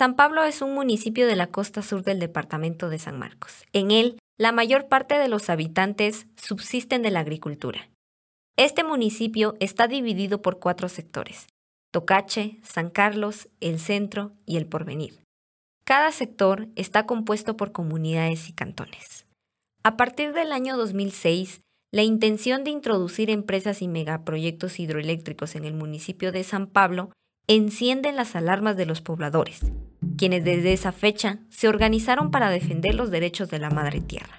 San Pablo es un municipio de la costa sur del departamento de San Marcos. En él, la mayor parte de los habitantes subsisten de la agricultura. Este municipio está dividido por cuatro sectores, Tocache, San Carlos, El Centro y El Porvenir. Cada sector está compuesto por comunidades y cantones. A partir del año 2006, la intención de introducir empresas y megaproyectos hidroeléctricos en el municipio de San Pablo encienden las alarmas de los pobladores, quienes desde esa fecha se organizaron para defender los derechos de la madre tierra.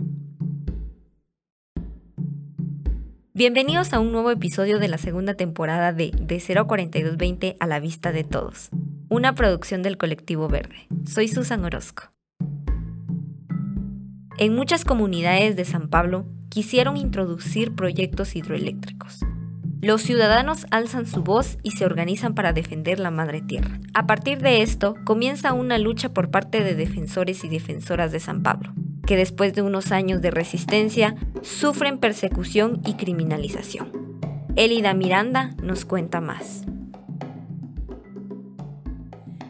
Bienvenidos a un nuevo episodio de la segunda temporada de De 0 a 4220 a la vista de todos, una producción del colectivo Verde. Soy Susan Orozco. En muchas comunidades de San Pablo quisieron introducir proyectos hidroeléctricos, los ciudadanos alzan su voz y se organizan para defender la madre tierra. A partir de esto, comienza una lucha por parte de defensores y defensoras de San Pablo, que después de unos años de resistencia sufren persecución y criminalización. Elida Miranda nos cuenta más.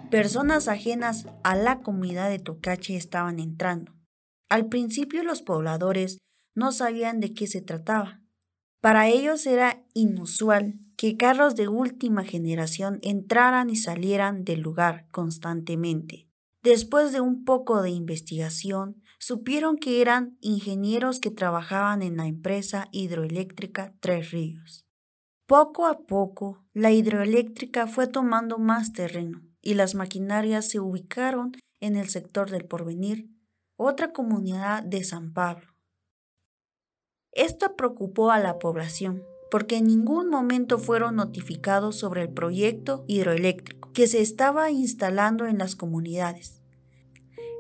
Personas ajenas a la comunidad de Tocache estaban entrando. Al principio los pobladores no sabían de qué se trataba, para ellos era inusual que carros de última generación entraran y salieran del lugar constantemente. Después de un poco de investigación, supieron que eran ingenieros que trabajaban en la empresa hidroeléctrica Tres Ríos. Poco a poco, la hidroeléctrica fue tomando más terreno y las maquinarias se ubicaron en el sector del Porvenir, otra comunidad de San Pablo. Esto preocupó a la población, porque en ningún momento fueron notificados sobre el proyecto hidroeléctrico que se estaba instalando en las comunidades.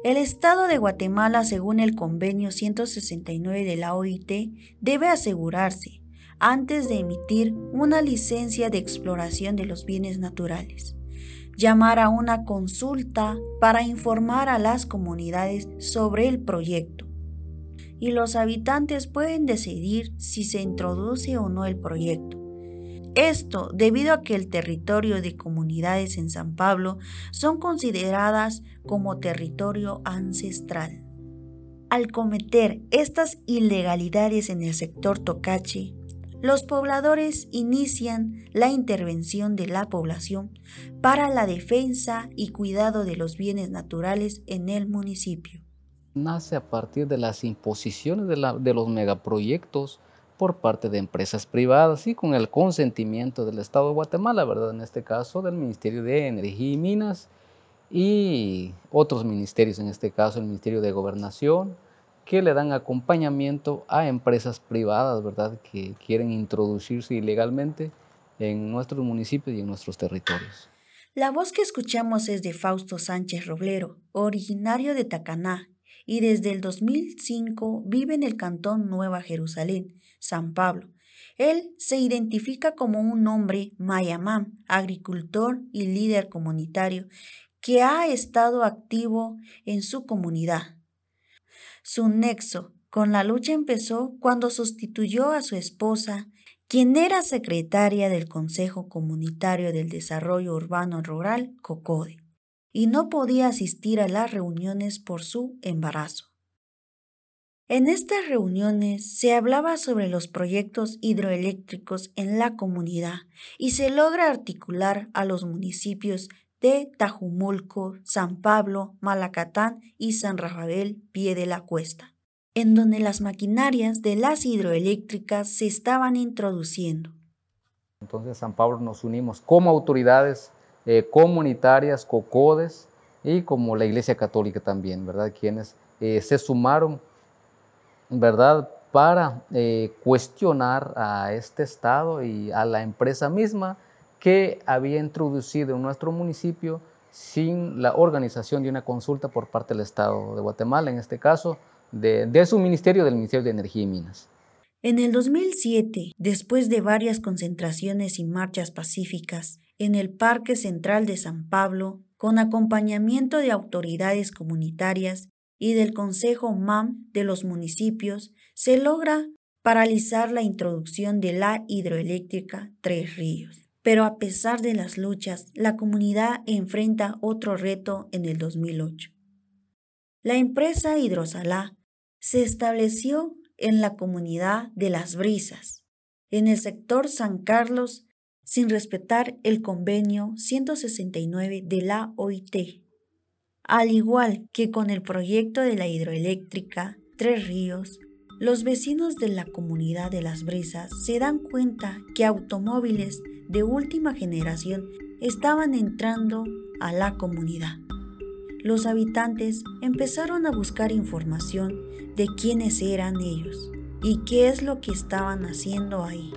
El Estado de Guatemala, según el convenio 169 de la OIT, debe asegurarse, antes de emitir una licencia de exploración de los bienes naturales, llamar a una consulta para informar a las comunidades sobre el proyecto y los habitantes pueden decidir si se introduce o no el proyecto. Esto debido a que el territorio de comunidades en San Pablo son consideradas como territorio ancestral. Al cometer estas ilegalidades en el sector Tocache, los pobladores inician la intervención de la población para la defensa y cuidado de los bienes naturales en el municipio nace a partir de las imposiciones de, los megaproyectos por parte de empresas privadas y con el consentimiento del Estado de Guatemala, ¿verdad? En este caso del Ministerio de Energía y Minas y otros ministerios, en este caso el Ministerio de Gobernación, que le dan acompañamiento a empresas privadas, ¿verdad? Que quieren introducirse ilegalmente en nuestros municipios y en nuestros territorios. La voz que escuchamos es de Fausto Sánchez Roblero, originario de Tacaná, y desde el 2005 vive en el cantón Nueva Jerusalén, San Pablo. Él se identifica como un hombre mayamán, agricultor y líder comunitario que ha estado activo en su comunidad. Su nexo con la lucha empezó cuando sustituyó a su esposa, quien era secretaria del Consejo Comunitario del Desarrollo Urbano Rural, COCODE y no podía asistir a las reuniones por su embarazo. En estas reuniones se hablaba sobre los proyectos hidroeléctricos en la comunidad y se logra articular a los municipios de Tajumulco, San Pablo, Malacatán y San Rafael, pie de la cuesta, en donde las maquinarias de las hidroeléctricas se estaban introduciendo. Entonces, San Pablo nos unimos como autoridades eh, comunitarias, COCODES y como la Iglesia Católica también, ¿verdad? Quienes eh, se sumaron, ¿verdad? Para eh, cuestionar a este Estado y a la empresa misma que había introducido en nuestro municipio sin la organización de una consulta por parte del Estado de Guatemala, en este caso, de, su ministerio, del Ministerio de Energía y Minas. En el 2007, después de varias concentraciones y marchas pacíficas, en el Parque Central de San Pablo, con acompañamiento de autoridades comunitarias y del Consejo MAM de los municipios, se logra paralizar la introducción de la hidroeléctrica Tres Ríos. Pero a pesar de las luchas, la comunidad enfrenta otro reto en el 2008. La empresa Hidrosalá se estableció en la comunidad de Las Brisas, en el sector San Carlos, sin respetar el convenio 169 de la OIT. Al igual que con el proyecto de la hidroeléctrica Tres Ríos, los vecinos de la comunidad de Las Brisas se dan cuenta que automóviles de última generación estaban entrando a la comunidad los habitantes empezaron a buscar información de quiénes eran ellos y qué es lo que estaban haciendo ahí.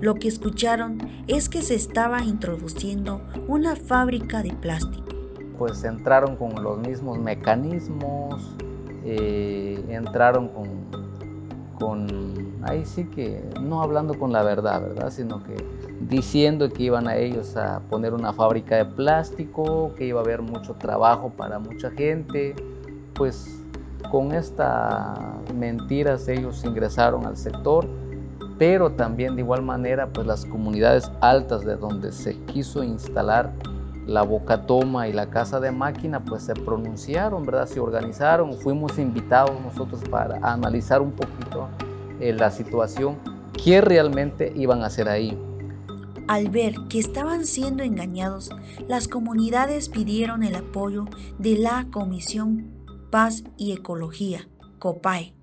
Lo que escucharon es que se estaba introduciendo una fábrica de plástico. Pues entraron con los mismos mecanismos, eh, entraron con, con, ahí sí que, no hablando con la verdad, ¿verdad? Sino que diciendo que iban a ellos a poner una fábrica de plástico, que iba a haber mucho trabajo para mucha gente. Pues con estas mentiras ellos ingresaron al sector, pero también de igual manera pues las comunidades altas de donde se quiso instalar la boca toma y la casa de máquina pues se pronunciaron, ¿verdad? Se organizaron, fuimos invitados nosotros para analizar un poquito eh, la situación, qué realmente iban a hacer ahí. Al ver que estaban siendo engañados, las comunidades pidieron el apoyo de la Comisión Paz y Ecología, COPAE,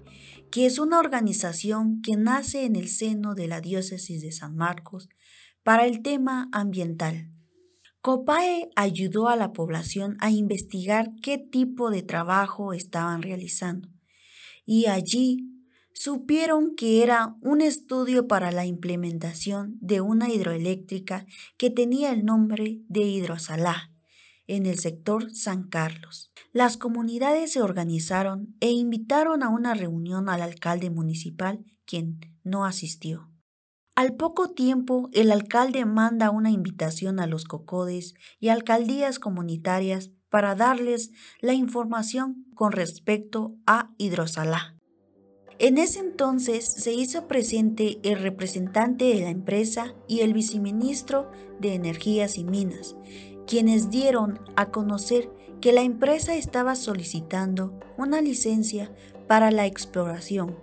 que es una organización que nace en el seno de la diócesis de San Marcos para el tema ambiental. COPAE ayudó a la población a investigar qué tipo de trabajo estaban realizando y allí supieron que era un estudio para la implementación de una hidroeléctrica que tenía el nombre de Hidrosalá en el sector San Carlos. Las comunidades se organizaron e invitaron a una reunión al alcalde municipal, quien no asistió. Al poco tiempo, el alcalde manda una invitación a los cocodes y alcaldías comunitarias para darles la información con respecto a Hidrosalá. En ese entonces se hizo presente el representante de la empresa y el viceministro de Energías y Minas, quienes dieron a conocer que la empresa estaba solicitando una licencia para la exploración.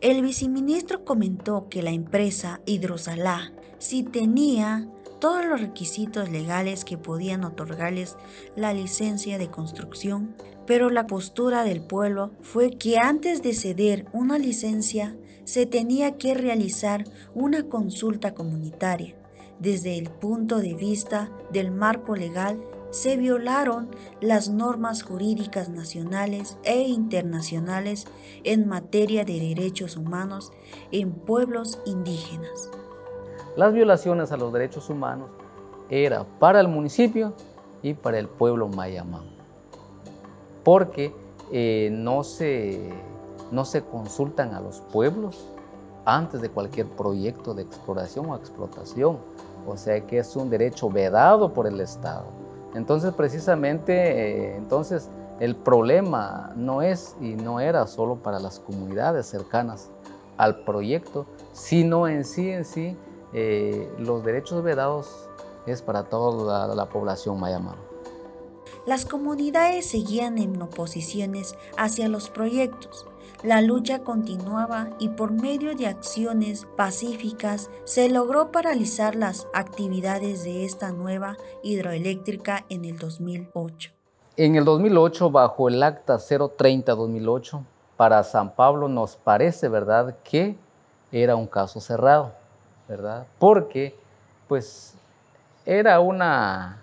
El viceministro comentó que la empresa Hidrosalá, si tenía todos los requisitos legales que podían otorgarles la licencia de construcción, pero la postura del pueblo fue que antes de ceder una licencia se tenía que realizar una consulta comunitaria. Desde el punto de vista del marco legal, se violaron las normas jurídicas nacionales e internacionales en materia de derechos humanos en pueblos indígenas. Las violaciones a los derechos humanos era para el municipio y para el pueblo mayamán porque eh, no, se, no se consultan a los pueblos antes de cualquier proyecto de exploración o explotación. O sea que es un derecho vedado por el Estado. Entonces, precisamente, eh, entonces el problema no es y no era solo para las comunidades cercanas al proyecto, sino en sí, en sí, eh, los derechos vedados es para toda la, la población mayamán las comunidades seguían en oposiciones hacia los proyectos. La lucha continuaba y por medio de acciones pacíficas se logró paralizar las actividades de esta nueva hidroeléctrica en el 2008. En el 2008, bajo el acta 030-2008, para San Pablo nos parece, ¿verdad?, que era un caso cerrado, ¿verdad? Porque, pues, era una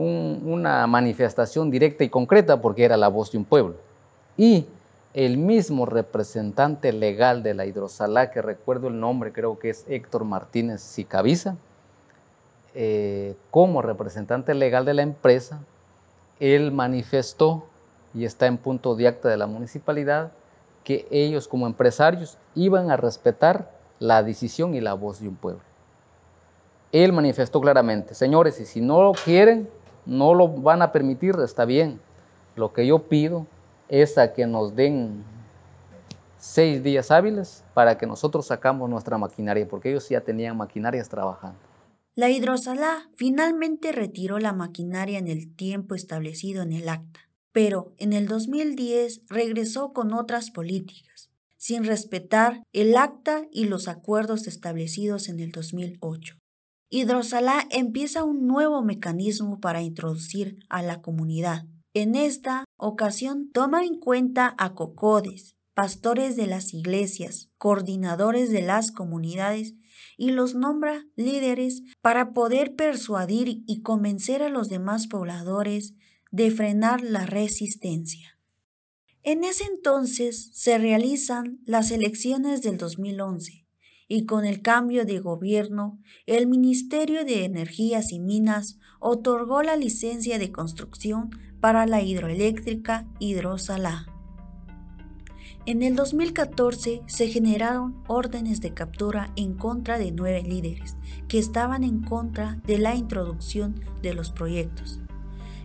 una manifestación directa y concreta porque era la voz de un pueblo. Y el mismo representante legal de la hidrosalá, que recuerdo el nombre, creo que es Héctor Martínez Sicaviza, eh, como representante legal de la empresa, él manifestó, y está en punto de acta de la municipalidad, que ellos como empresarios iban a respetar la decisión y la voz de un pueblo. Él manifestó claramente, señores, y si no lo quieren, no lo van a permitir, está bien. Lo que yo pido es a que nos den seis días hábiles para que nosotros sacamos nuestra maquinaria, porque ellos ya tenían maquinarias trabajando. La hidrosalá finalmente retiró la maquinaria en el tiempo establecido en el acta, pero en el 2010 regresó con otras políticas, sin respetar el acta y los acuerdos establecidos en el 2008. Hidrosalá empieza un nuevo mecanismo para introducir a la comunidad. En esta ocasión toma en cuenta a cocodes, pastores de las iglesias, coordinadores de las comunidades y los nombra líderes para poder persuadir y convencer a los demás pobladores de frenar la resistencia. En ese entonces se realizan las elecciones del 2011 y con el cambio de gobierno, el Ministerio de Energías y Minas otorgó la licencia de construcción para la hidroeléctrica Hidrosalá. En el 2014 se generaron órdenes de captura en contra de nueve líderes que estaban en contra de la introducción de los proyectos.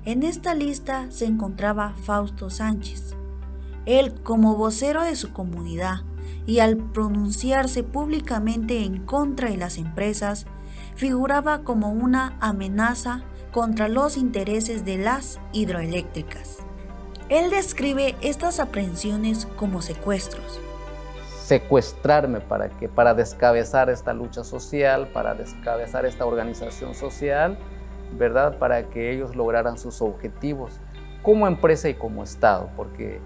En esta lista se encontraba Fausto Sánchez. Él, como vocero de su comunidad y al pronunciarse públicamente en contra de las empresas, figuraba como una amenaza contra los intereses de las hidroeléctricas. Él describe estas aprehensiones como secuestros. Secuestrarme para que para descabezar esta lucha social, para descabezar esta organización social, ¿verdad? Para que ellos lograran sus objetivos como empresa y como Estado, porque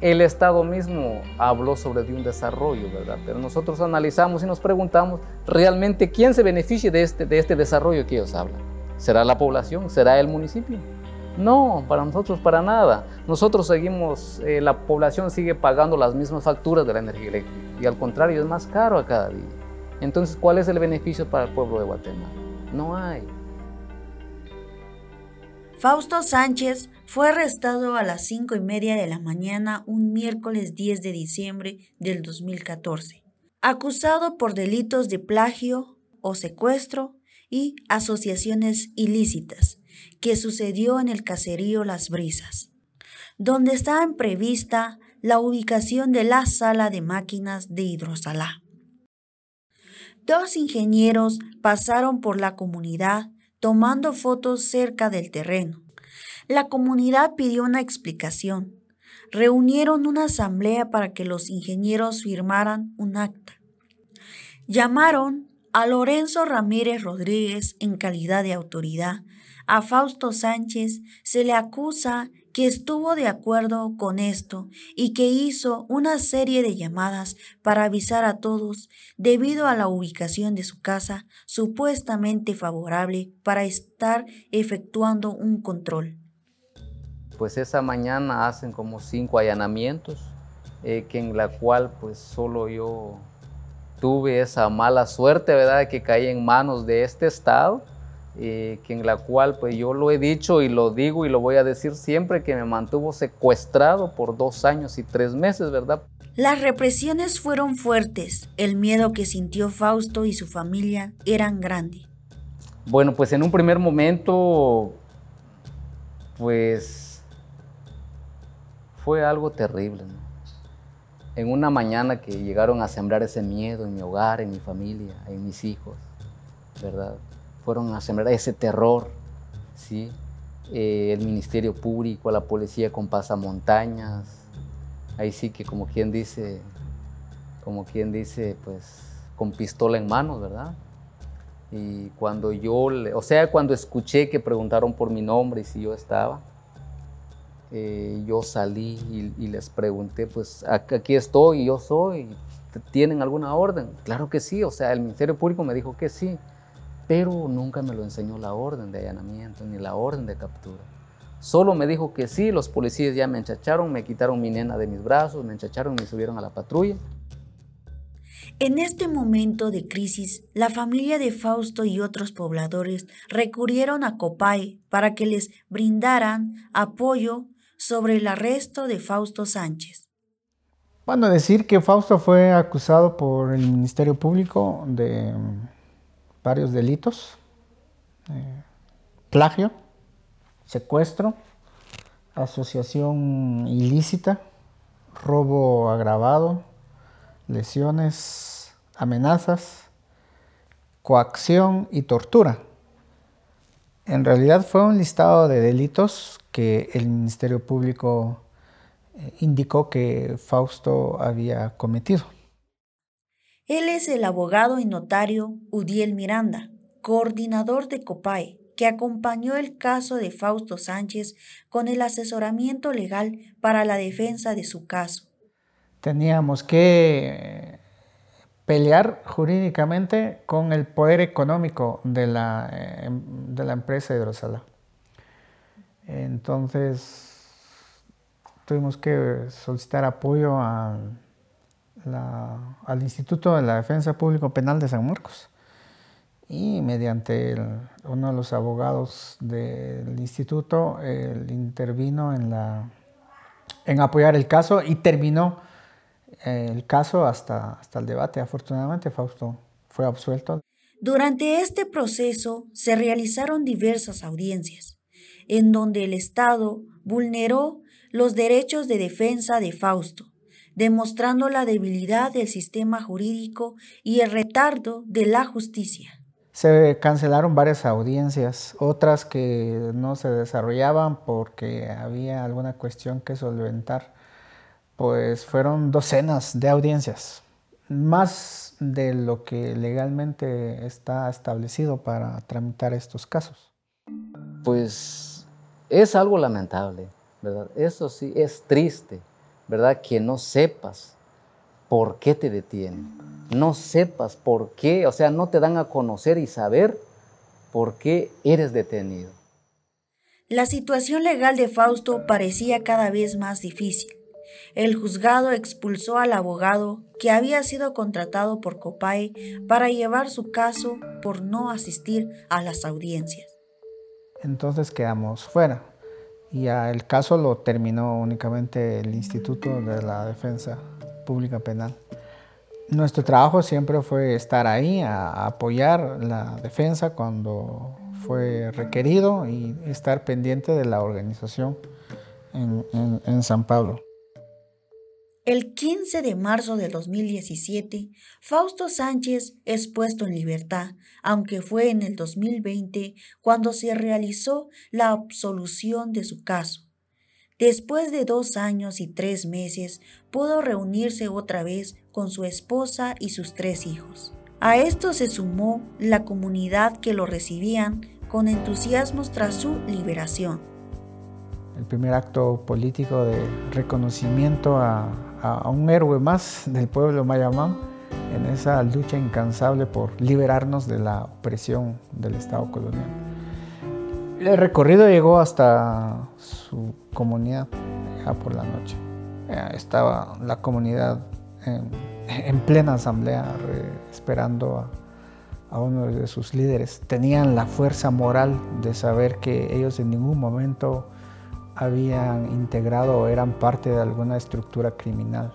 el Estado mismo habló sobre un desarrollo, ¿verdad? Pero nosotros analizamos y nos preguntamos realmente quién se beneficia de este, de este desarrollo que ellos hablan. ¿Será la población? ¿Será el municipio? No, para nosotros para nada. Nosotros seguimos, eh, la población sigue pagando las mismas facturas de la energía eléctrica y al contrario es más caro a cada día. Entonces, ¿cuál es el beneficio para el pueblo de Guatemala? No hay. Fausto Sánchez fue arrestado a las cinco y media de la mañana un miércoles 10 de diciembre del 2014, acusado por delitos de plagio o secuestro y asociaciones ilícitas que sucedió en el caserío Las Brisas, donde estaba prevista la ubicación de la sala de máquinas de hidrosalá. Dos ingenieros pasaron por la comunidad tomando fotos cerca del terreno. La comunidad pidió una explicación. Reunieron una asamblea para que los ingenieros firmaran un acta. Llamaron a Lorenzo Ramírez Rodríguez en calidad de autoridad a Fausto Sánchez se le acusa que estuvo de acuerdo con esto y que hizo una serie de llamadas para avisar a todos debido a la ubicación de su casa supuestamente favorable para estar efectuando un control. Pues esa mañana hacen como cinco allanamientos, eh, en la cual pues solo yo tuve esa mala suerte, ¿verdad?, que caí en manos de este Estado que en la cual pues yo lo he dicho y lo digo y lo voy a decir siempre que me mantuvo secuestrado por dos años y tres meses, ¿verdad? Las represiones fueron fuertes, el miedo que sintió Fausto y su familia eran grande. Bueno, pues en un primer momento, pues fue algo terrible, En una mañana que llegaron a sembrar ese miedo en mi hogar, en mi familia, en mis hijos, ¿verdad? fueron a sembrar ese terror, ¿sí? Eh, el Ministerio Público, la policía con pasamontañas, ahí sí que como quien dice, como quien dice, pues con pistola en manos, ¿verdad? Y cuando yo, o sea, cuando escuché que preguntaron por mi nombre y si yo estaba, eh, yo salí y, y, les pregunté, pues aquí estoy, yo soy, ¿tienen alguna orden? Claro que sí, o sea, el Ministerio Público me dijo que sí pero nunca me lo enseñó la orden de allanamiento ni la orden de captura. Solo me dijo que sí, los policías ya me enchacharon, me quitaron mi nena de mis brazos, me enchacharon y me subieron a la patrulla. En este momento de crisis, la familia de Fausto y otros pobladores recurrieron a Copay para que les brindaran apoyo sobre el arresto de Fausto Sánchez. Bueno, decir que Fausto fue acusado por el Ministerio Público de varios delitos, eh, plagio, secuestro, asociación ilícita, robo agravado, lesiones, amenazas, coacción y tortura. En realidad fue un listado de delitos que el Ministerio Público eh, indicó que Fausto había cometido. Él es el abogado y notario Udiel Miranda, coordinador de COPAE, que acompañó el caso de Fausto Sánchez con el asesoramiento legal para la defensa de su caso. Teníamos que pelear jurídicamente con el poder económico de la, em, de la empresa Hidrosala. Entonces tuvimos que solicitar apoyo al Instituto de la Defensa Público Penal de San Marcos y mediante uno de los abogados del instituto él intervino en, la, en apoyar el caso y terminó eh, el caso hasta, hasta el debate. Afortunadamente Fausto fue absuelto. Durante este proceso se realizaron diversas audiencias en donde el Estado vulneró los derechos de defensa de Fausto, demostrando la debilidad del sistema jurídico y el retardo de la justicia. Se cancelaron varias audiencias, otras que no se desarrollaban porque había alguna cuestión que solventar. Pues fueron docenas de audiencias, más de lo que legalmente está establecido para tramitar estos casos. Pues es algo lamentable, ¿verdad? Eso sí, es triste, ¿verdad? Que no sepas por qué te detienen no sepas por qué, o sea, no te dan a conocer y saber por qué eres detenido. La situación legal de Fausto parecía cada vez más difícil. El juzgado expulsó al abogado que había sido contratado por Copae para llevar su caso por no asistir a las audiencias. Entonces quedamos fuera y el caso lo terminó únicamente el Instituto de la Defensa Pública Penal. Nuestro trabajo siempre fue estar ahí, a apoyar la defensa cuando fue requerido y estar pendiente de la organización en, San Pablo. El 15 de marzo de 2017, Fausto Sánchez es puesto en libertad, aunque fue en el 2020 cuando se realizó la absolución de su caso. Después de dos años y tres meses, pudo reunirse otra vez con su esposa y sus tres hijos. A esto se sumó la comunidad que lo recibían con entusiasmos tras su liberación. El primer acto político de reconocimiento a, un héroe más del pueblo mayamán en esa lucha incansable por liberarnos de la opresión del Estado colonial. El recorrido llegó hasta su comunidad ya por la noche. Estaba la comunidad en, plena asamblea esperando a, a uno de sus líderes. Tenían la fuerza moral de saber que ellos en ningún momento habían integrado o eran parte de alguna estructura criminal.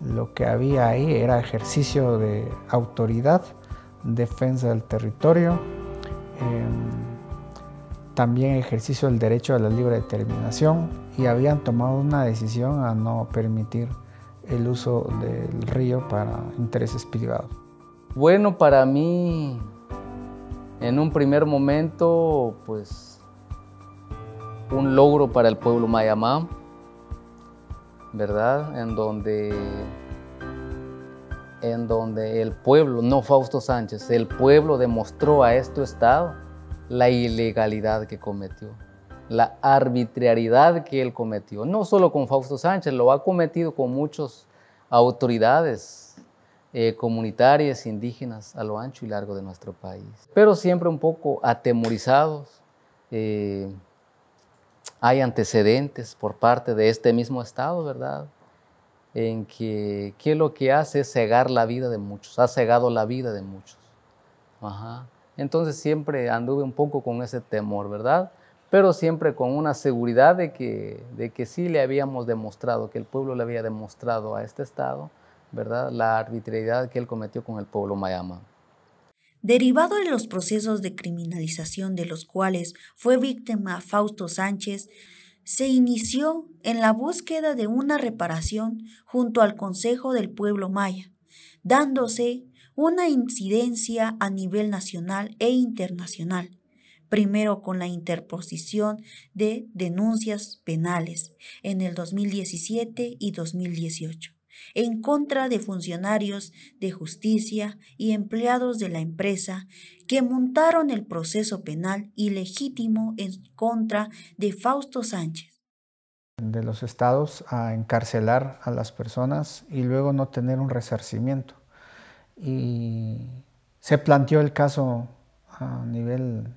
Lo que había ahí era ejercicio de autoridad, defensa del territorio. Em, también ejercicio del derecho a la libre determinación y habían tomado una decisión a no permitir el uso del río para intereses privados. Bueno, para mí, en un primer momento, pues un logro para el pueblo mayamá, ¿verdad? En donde, en donde el pueblo, no Fausto Sánchez, el pueblo demostró a este Estado la ilegalidad que cometió, la arbitrariedad que él cometió. No solo con Fausto Sánchez, lo ha cometido con muchas autoridades eh, comunitarias, indígenas, a lo ancho y largo de nuestro país. Pero siempre un poco atemorizados. Eh, hay antecedentes por parte de este mismo Estado, ¿verdad? En que, que lo que hace es cegar la vida de muchos, ha cegado la vida de muchos. Ajá. Entonces siempre anduve un poco con ese temor, ¿verdad? Pero siempre con una seguridad de que, de que sí le habíamos demostrado, que el pueblo le había demostrado a este Estado, ¿verdad? La arbitrariedad que él cometió con el pueblo mayama. Derivado de los procesos de criminalización de los cuales fue víctima Fausto Sánchez, se inició en la búsqueda de una reparación junto al Consejo del Pueblo Maya, dándose una incidencia a nivel nacional e internacional, primero con la interposición de denuncias penales en el 2017 y 2018 en contra de funcionarios de justicia y empleados de la empresa que montaron el proceso penal ilegítimo en contra de Fausto Sánchez. De los estados a encarcelar a las personas y luego no tener un resarcimiento. Y se planteó el caso a nivel,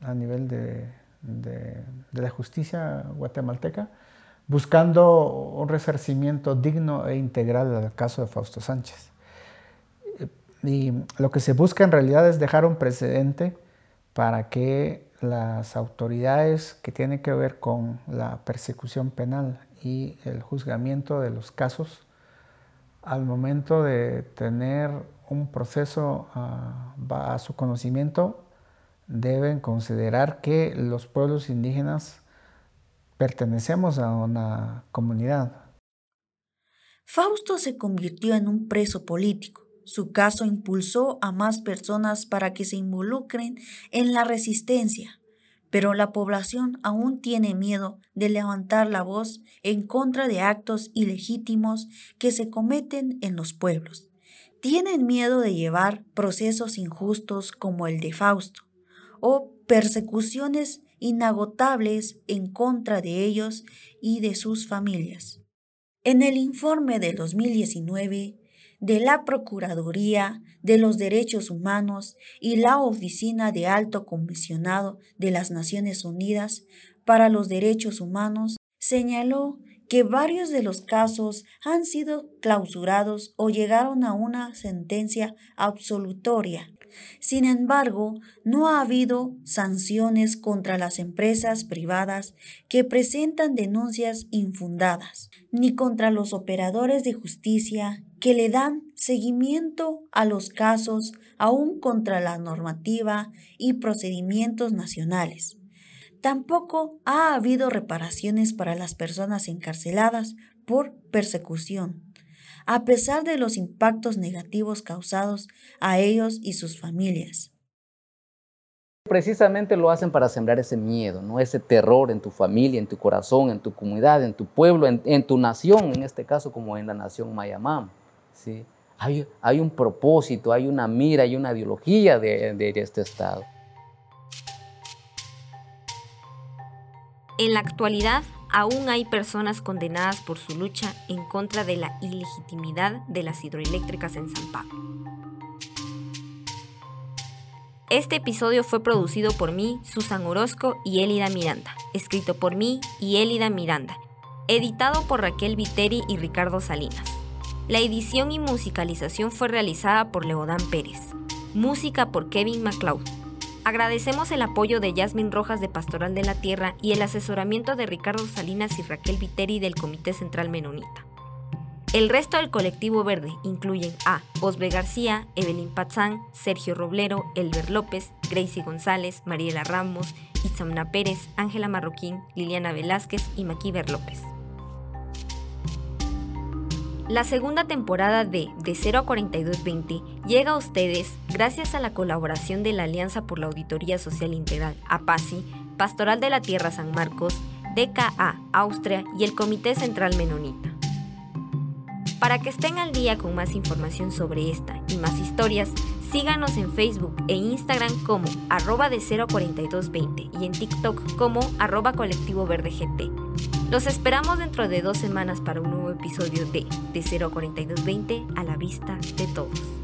a nivel de, de la justicia guatemalteca buscando un resarcimiento digno e integral al caso de Fausto Sánchez. Y lo que se busca en realidad es dejar un precedente para que las autoridades que tienen que ver con la persecución penal y el juzgamiento de los casos, al momento de tener un proceso a, a su conocimiento, deben considerar que los pueblos indígenas pertenecemos a una comunidad. Fausto se convirtió en un preso político. Su caso impulsó a más personas para que se involucren en la resistencia, pero la población aún tiene miedo de levantar la voz en contra de actos ilegítimos que se cometen en los pueblos. Tienen miedo de llevar procesos injustos como el de Fausto o persecuciones inagotables en contra de ellos y de sus familias. En el informe de 2019 de la Procuraduría de los Derechos Humanos y la Oficina de Alto Comisionado de las Naciones Unidas para los Derechos Humanos señaló que varios de los casos han sido clausurados o llegaron a una sentencia absolutoria sin embargo, no ha habido sanciones contra las empresas privadas que presentan denuncias infundadas, ni contra los operadores de justicia que le dan seguimiento a los casos aún contra la normativa y procedimientos nacionales. Tampoco ha habido reparaciones para las personas encarceladas por persecución a pesar de los impactos negativos causados a ellos y sus familias. Precisamente lo hacen para sembrar ese miedo, ¿no? ese terror en tu familia, en tu corazón, en tu comunidad, en tu pueblo, en, tu nación, en este caso como en la nación Mayamam. ¿sí? Hay, hay un propósito, hay una mira, hay una ideología de, de este Estado. En la actualidad, aún hay personas condenadas por su lucha en contra de la ilegitimidad de las hidroeléctricas en San Pablo. Este episodio fue producido por mí, Susan Orozco y Elida Miranda, escrito por mí y Elida Miranda, editado por Raquel Viteri y Ricardo Salinas. La edición y musicalización fue realizada por Leodán Pérez. Música por Kevin MacLeod. Agradecemos el apoyo de Yasmin Rojas de Pastoral de la Tierra y el asesoramiento de Ricardo Salinas y Raquel Viteri del Comité Central Menonita. El resto del colectivo verde incluyen a Osbe García, Evelyn Pazán, Sergio Roblero, Elber López, Gracie González, Mariela Ramos, Itzamna Pérez, Ángela Marroquín, Liliana Velázquez y Maquiver López. La segunda temporada de De 0 a 4220 llega a ustedes gracias a la colaboración de la Alianza por la Auditoría Social Integral, APASI, Pastoral de la Tierra San Marcos, DKA Austria y el Comité Central Menonita. Para que estén al día con más información sobre esta y más historias, síganos en Facebook e Instagram como arroba de 04220 y en TikTok como arroba colectivo verde GT. Los esperamos dentro de dos semanas para un nuevo episodio de De 0 a 4220 a la vista de todos.